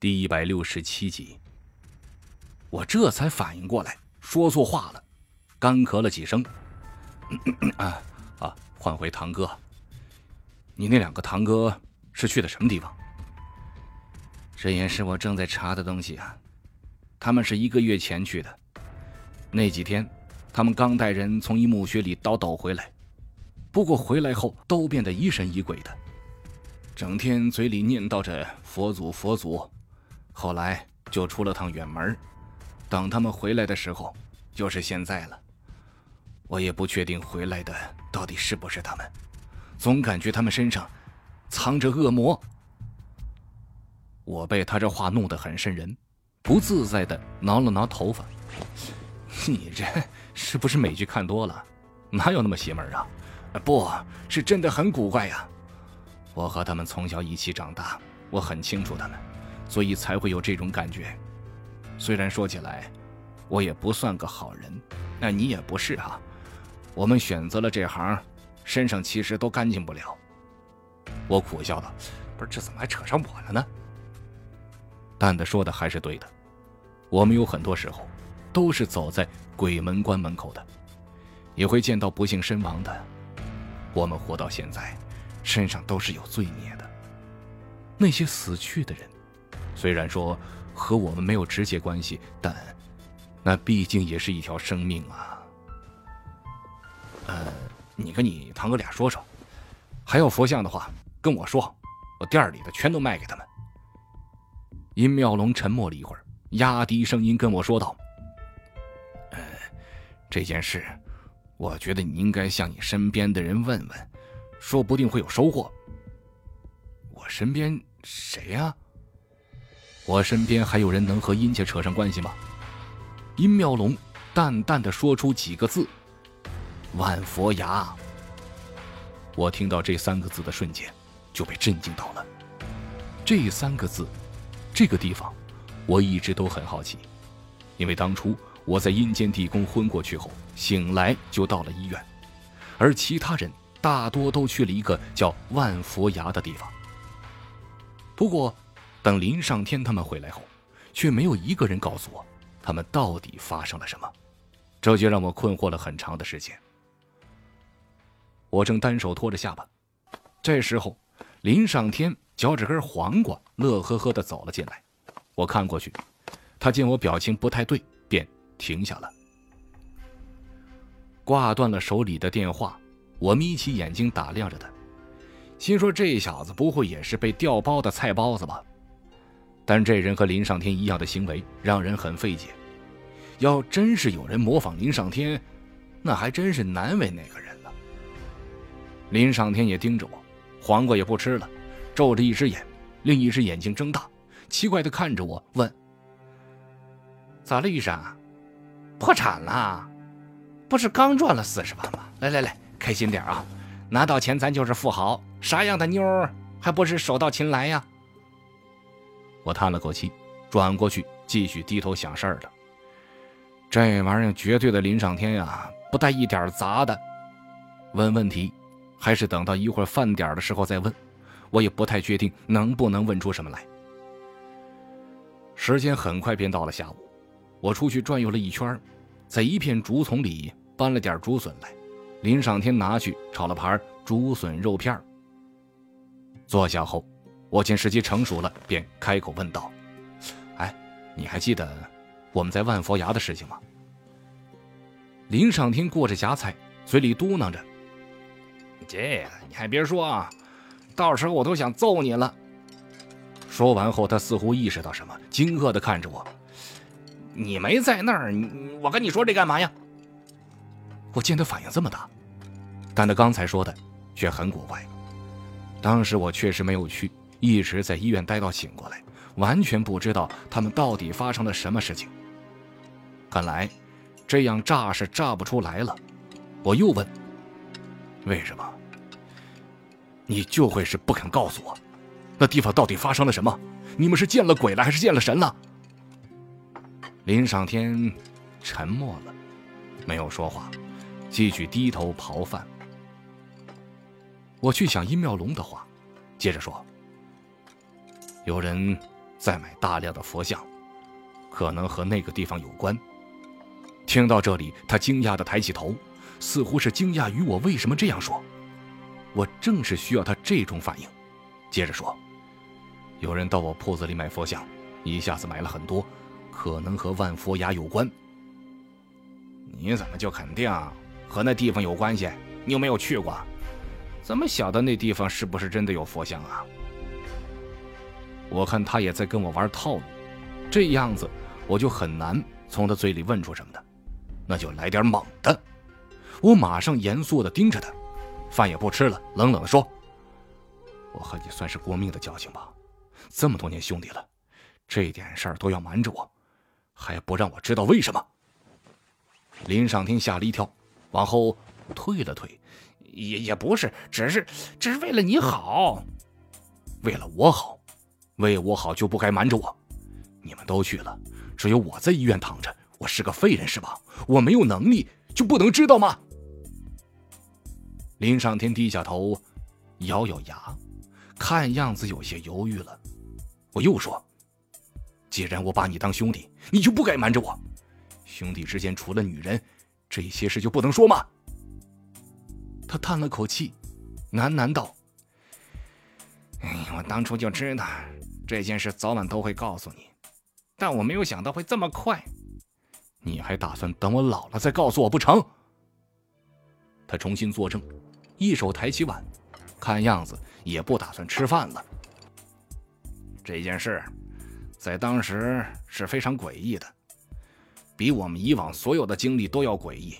第一百六十七集，我这才反应过来，说错话了，干咳了几声。啊啊！换回堂哥，你那两个堂哥是去的什么地方？这也是我正在查的东西啊。他们是一个月前去的，那几天，他们刚带人从一墓穴里倒斗回来，不过回来后都变得疑神疑鬼的，整天嘴里念叨着佛祖佛祖。后来就出了趟远门，等他们回来的时候，就是现在了。我也不确定回来的到底是不是他们，总感觉他们身上藏着恶魔。我被他这话弄得很瘆人，不自在的挠了挠头发。你这是不是美剧看多了？哪有那么邪门啊？不是真的很古怪呀。我和他们从小一起长大，我很清楚他们。所以才会有这种感觉。虽然说起来，我也不算个好人，那你也不是啊。我们选择了这行，身上其实都干净不了。我苦笑道：“不是，这怎么还扯上我了呢？”蛋蛋说的还是对的，我们有很多时候都是走在鬼门关门口的，也会见到不幸身亡的。我们活到现在，身上都是有罪孽的。那些死去的人。虽然说和我们没有直接关系，但那毕竟也是一条生命啊。呃，你跟你堂哥俩说说，还要佛像的话跟我说，我店里的全都卖给他们。殷妙龙沉默了一会儿，压低声音跟我说道：“呃，这件事，我觉得你应该向你身边的人问问，说不定会有收获。我身边谁呀？”我身边还有人能和殷家扯上关系吗？殷妙龙淡淡的说出几个字：“万佛崖。”我听到这三个字的瞬间，就被震惊到了。这三个字，这个地方，我一直都很好奇，因为当初我在阴间地宫昏过去后，醒来就到了医院，而其他人大多都去了一个叫万佛崖的地方。不过。等林上天他们回来后，却没有一个人告诉我，他们到底发生了什么，这就让我困惑了很长的时间。我正单手托着下巴，这时候，林上天嚼着根黄瓜，乐呵呵的走了进来。我看过去，他见我表情不太对，便停下了，挂断了手里的电话。我眯起眼睛打量着他，心说这小子不会也是被调包的菜包子吧？但这人和林上天一样的行为让人很费解。要真是有人模仿林上天，那还真是难为那个人了。林上天也盯着我，黄瓜也不吃了，皱着一只眼，另一只眼睛睁大，奇怪的看着我，问：“咋了，医生？破产了？不是刚赚了四十万吗？来来来，开心点啊！拿到钱咱就是富豪，啥样的妞儿还不是手到擒来呀？”我叹了口气，转过去继续低头想事儿了。这玩意儿绝对的林上天呀，不带一点杂的。问问题，还是等到一会儿饭点的时候再问。我也不太确定能不能问出什么来。时间很快便到了下午，我出去转悠了一圈，在一片竹丛里搬了点竹笋来。林上天拿去炒了盘竹笋肉片坐下后。我见时机成熟了，便开口问道：“哎，你还记得我们在万佛崖的事情吗？”林上天过着夹菜，嘴里嘟囔着：“这你还别说啊，到时候我都想揍你了。”说完后，他似乎意识到什么，惊愕的看着我：“你没在那儿，我跟你说这干嘛呀？”我见他反应这么大，但他刚才说的却很古怪。当时我确实没有去。一直在医院待到醒过来，完全不知道他们到底发生了什么事情。看来，这样炸是炸不出来了。我又问：“为什么？你就会是不肯告诉我，那地方到底发生了什么？你们是见了鬼了，还是见了神了？”林上天沉默了，没有说话，继续低头刨饭。我去想殷妙龙的话，接着说。有人在买大量的佛像，可能和那个地方有关。听到这里，他惊讶地抬起头，似乎是惊讶于我为什么这样说。我正是需要他这种反应。接着说，有人到我铺子里买佛像，一下子买了很多，可能和万佛崖有关。你怎么就肯定和那地方有关系？你有没有去过？怎么晓得那地方是不是真的有佛像啊？我看他也在跟我玩套路，这样子我就很难从他嘴里问出什么的。那就来点猛的！我马上严肃地盯着他，饭也不吃了，冷冷地说：“我和你算是过命的交情吧，这么多年兄弟了，这点事儿都要瞒着我，还不让我知道为什么？”林上天吓了一跳，往后退了退：“也也不是，只是只是为了你好，为了我好，为我好就不该瞒着我。你们都去了，只有我在医院躺着。”我是个废人是吧？我没有能力就不能知道吗？林上天低下头，咬咬牙，看样子有些犹豫了。我又说：“既然我把你当兄弟，你就不该瞒着我。兄弟之间除了女人，这些事就不能说吗？”他叹了口气，喃喃道：“哎，我当初就知道这件事早晚都会告诉你，但我没有想到会这么快。”你还打算等我老了再告诉我不成？他重新坐正，一手抬起碗，看样子也不打算吃饭了。这件事在当时是非常诡异的，比我们以往所有的经历都要诡异，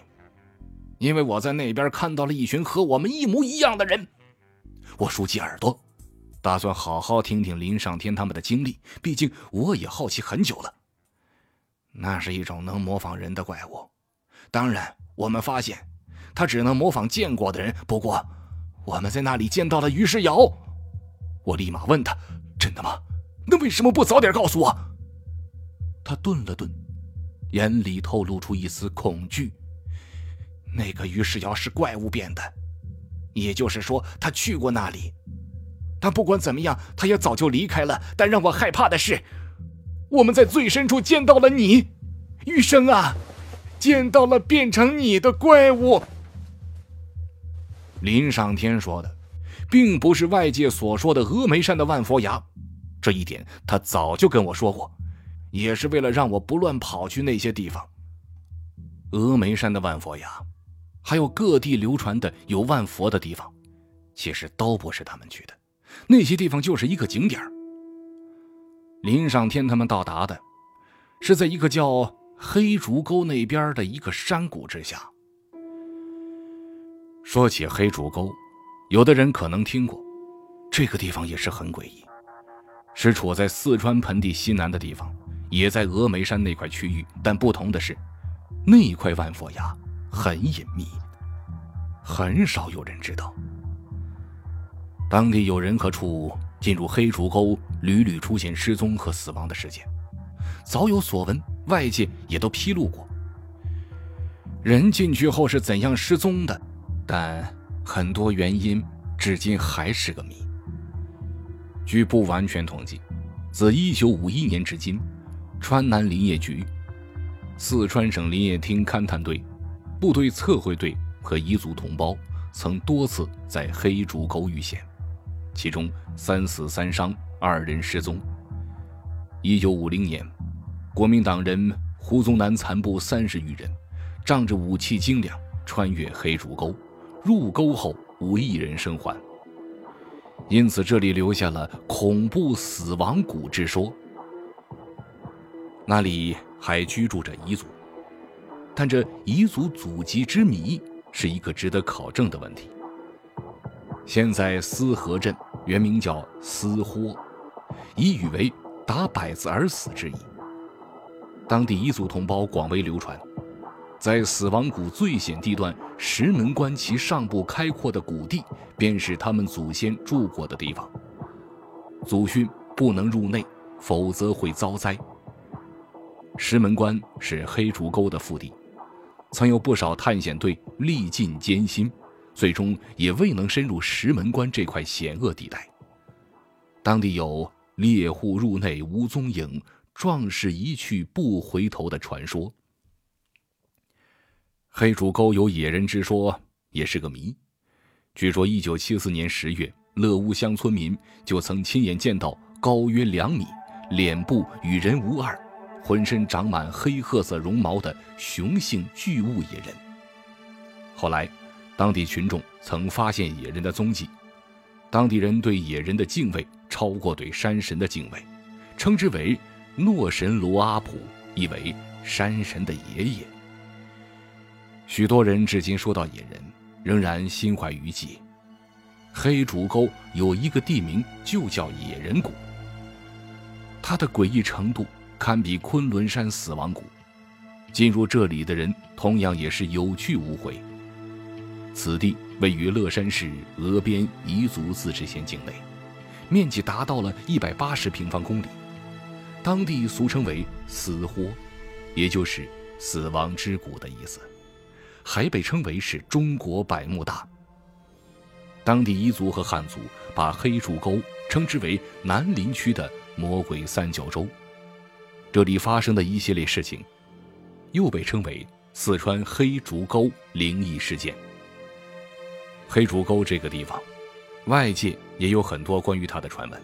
因为我在那边看到了一群和我们一模一样的人。我竖起耳朵，打算好好听听林上天他们的经历，毕竟我也好奇很久了。那是一种能模仿人的怪物，当然，我们发现他只能模仿见过的人。不过，我们在那里见到了于世尧。我立马问他：“真的吗？那为什么不早点告诉我？”他顿了顿，眼里透露出一丝恐惧。那个于世尧是怪物变的，也就是说，他去过那里。但不管怎么样，他也早就离开了。但让我害怕的是。我们在最深处见到了你，玉生啊，见到了变成你的怪物。林上天说的，并不是外界所说的峨眉山的万佛崖，这一点他早就跟我说过，也是为了让我不乱跑去那些地方。峨眉山的万佛崖，还有各地流传的有万佛的地方，其实都不是他们去的，那些地方就是一个景点儿。林上天他们到达的，是在一个叫黑竹沟那边的一个山谷之下。说起黑竹沟，有的人可能听过，这个地方也是很诡异，是处在四川盆地西南的地方，也在峨眉山那块区域。但不同的是，那块万佛崖很隐秘，很少有人知道。当地有人和处。进入黑竹沟，屡屡出现失踪和死亡的事件，早有所闻，外界也都披露过。人进去后是怎样失踪的，但很多原因至今还是个谜。据不完全统计，自1951年至今，川南林业局、四川省林业厅勘探队、部队测绘队和彝族同胞曾多次在黑竹沟遇险。其中三死三伤，二人失踪。一九五零年，国民党人胡宗南残部三十余人，仗着武器精良，穿越黑竹沟，入沟后无一人生还。因此，这里留下了恐怖死亡谷之说。那里还居住着彝族，但这彝族祖籍之谜是一个值得考证的问题。现在思河镇。原名叫思豁，意语为打摆子而死之意。当地彝族同胞广为流传，在死亡谷最险地段石门关其上部开阔的谷地，便是他们祖先住过的地方。祖训不能入内，否则会遭灾。石门关是黑竹沟的腹地，曾有不少探险队历尽艰辛。最终也未能深入石门关这块险恶地带。当地有猎户入内无踪影，壮士一去不回头的传说。黑竹沟有野人之说，也是个谜。据说，一九七四年十月，乐屋乡村民就曾亲眼见到高约两米、脸部与人无二、浑身长满黑褐色绒毛的雄性巨物野人。后来，当地群众曾发现野人的踪迹，当地人对野人的敬畏超过对山神的敬畏，称之为“诺神罗阿普”，意为山神的爷爷。许多人至今说到野人，仍然心怀余悸。黑竹沟有一个地名就叫野人谷，它的诡异程度堪比昆仑山死亡谷。进入这里的人同样也是有去无回。此地位于乐山市峨边彝族自治县境内，面积达到了一百八十平方公里，当地俗称为“死豁”，也就是“死亡之谷”的意思。还被称为是中国百慕大。当地彝族和汉族把黑竹沟称之为南林区的魔鬼三角洲。这里发生的一系列事情，又被称为四川黑竹沟灵异事件。黑竹沟这个地方，外界也有很多关于它的传闻。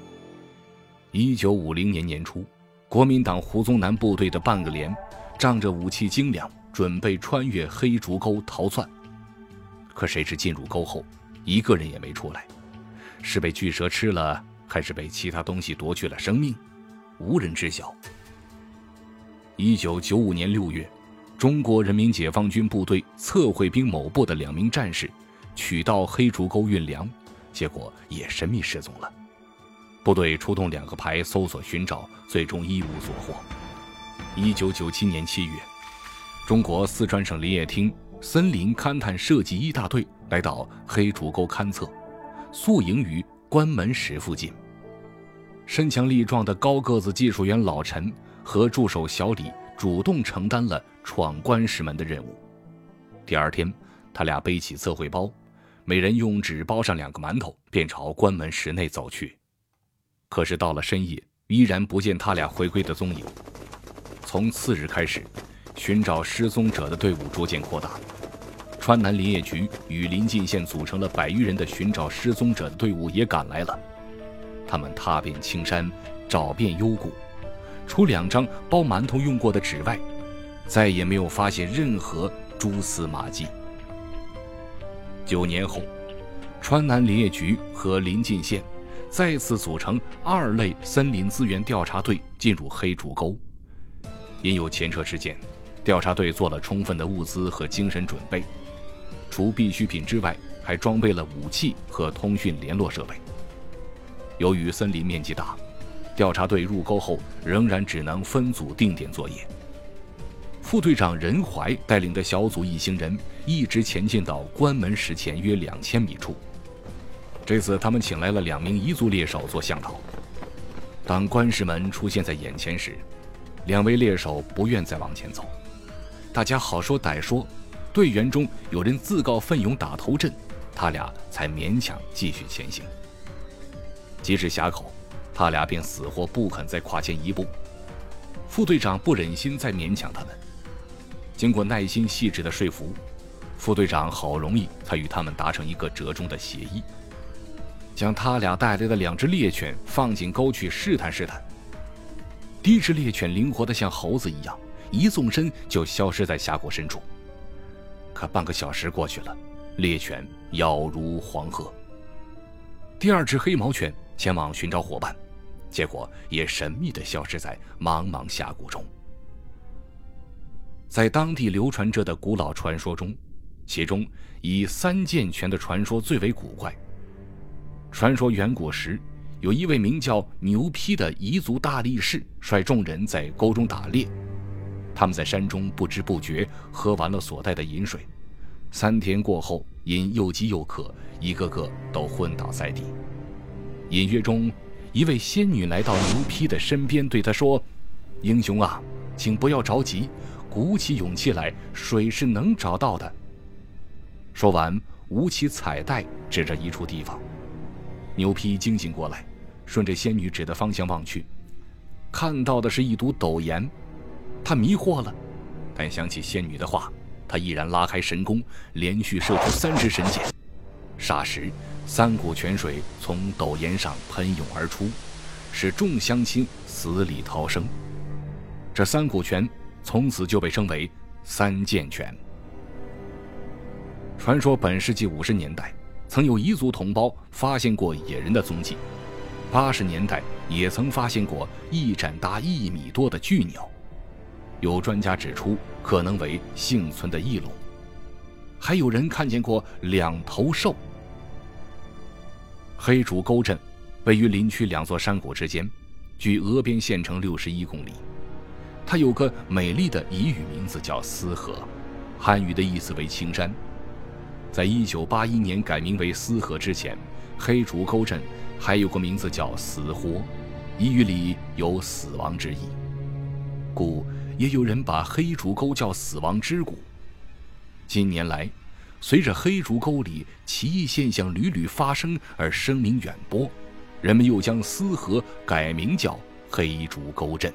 一九五零年年初，国民党胡宗南部队的半个连，仗着武器精良。准备穿越黑竹沟逃窜，可谁知进入沟后，一个人也没出来，是被巨蛇吃了，还是被其他东西夺去了生命，无人知晓。一九九五年六月，中国人民解放军部队测绘兵某部的两名战士，取到黑竹沟运粮，结果也神秘失踪了。部队出动两个排搜索寻找，最终一无所获。一九九七年七月。中国四川省林业厅森林勘探设计一大队来到黑竹沟勘测，宿营于关门石附近。身强力壮的高个子技术员老陈和助手小李主动承担了闯关石门的任务。第二天，他俩背起测绘包，每人用纸包上两个馒头，便朝关门石内走去。可是到了深夜，依然不见他俩回归的踪影。从次日开始。寻找失踪者的队伍逐渐扩大，川南林业局与临近县组成了百余人的寻找失踪者的队伍也赶来了。他们踏遍青山，找遍幽谷，除两张包馒头用过的纸外，再也没有发现任何蛛丝马迹。九年后，川南林业局和临近县再次组成二类森林资源调查队进入黑竹沟，因有前车之鉴。调查队做了充分的物资和精神准备，除必需品之外，还装备了武器和通讯联络设备。由于森林面积大，调查队入沟后仍然只能分组定点作业。副队长任怀带领的小组一行人一直前进到关门石前约两千米处。这次他们请来了两名彝族猎手做向导。当关石门出现在眼前时，两位猎手不愿再往前走。大家好说歹说，队员中有人自告奋勇打头阵，他俩才勉强继续前行。即使峡口，他俩便死活不肯再跨前一步。副队长不忍心再勉强他们，经过耐心细致的说服，副队长好容易才与他们达成一个折中的协议，将他俩带来的两只猎犬放进沟去试探试探。第一只猎犬灵活的像猴子一样。一纵身就消失在峡谷深处。可半个小时过去了，猎犬杳如黄鹤。第二只黑毛犬前往寻找伙伴，结果也神秘的消失在茫茫峡谷中。在当地流传着的古老传说中，其中以三剑泉的传说最为古怪。传说远古时，有一位名叫牛批的彝族大力士，率众人在沟中打猎。他们在山中不知不觉喝完了所带的饮水，三天过后，因又饥又渴，一个个都昏倒在地。隐约中，一位仙女来到牛批的身边，对他说：“英雄啊，请不要着急，鼓起勇气来，水是能找到的。”说完，舞起彩带，指着一处地方。牛皮惊醒过来，顺着仙女指的方向望去，看到的是一堵陡岩。他迷惑了，但想起仙女的话，他毅然拉开神弓，连续射出三支神箭。霎时，三股泉水从陡岩上喷涌而出，使众乡亲死里逃生。这三股泉从此就被称为三剑拳。传说本世纪五十年代，曾有彝族同胞发现过野人的踪迹；八十年代也曾发现过一展达一米多的巨鸟。有专家指出，可能为幸存的翼龙。还有人看见过两头兽。黑竹沟镇位于林区两座山谷之间，距峨边县城六十一公里。它有个美丽的彝语名字叫思河，汉语的意思为青山。在一九八一年改名为思河之前，黑竹沟镇还有个名字叫死豁，彝语里有死亡之意，故。也有人把黑竹沟叫“死亡之谷”。近年来，随着黑竹沟里奇异现象屡屡发生而声名远播，人们又将思河改名叫黑竹沟镇。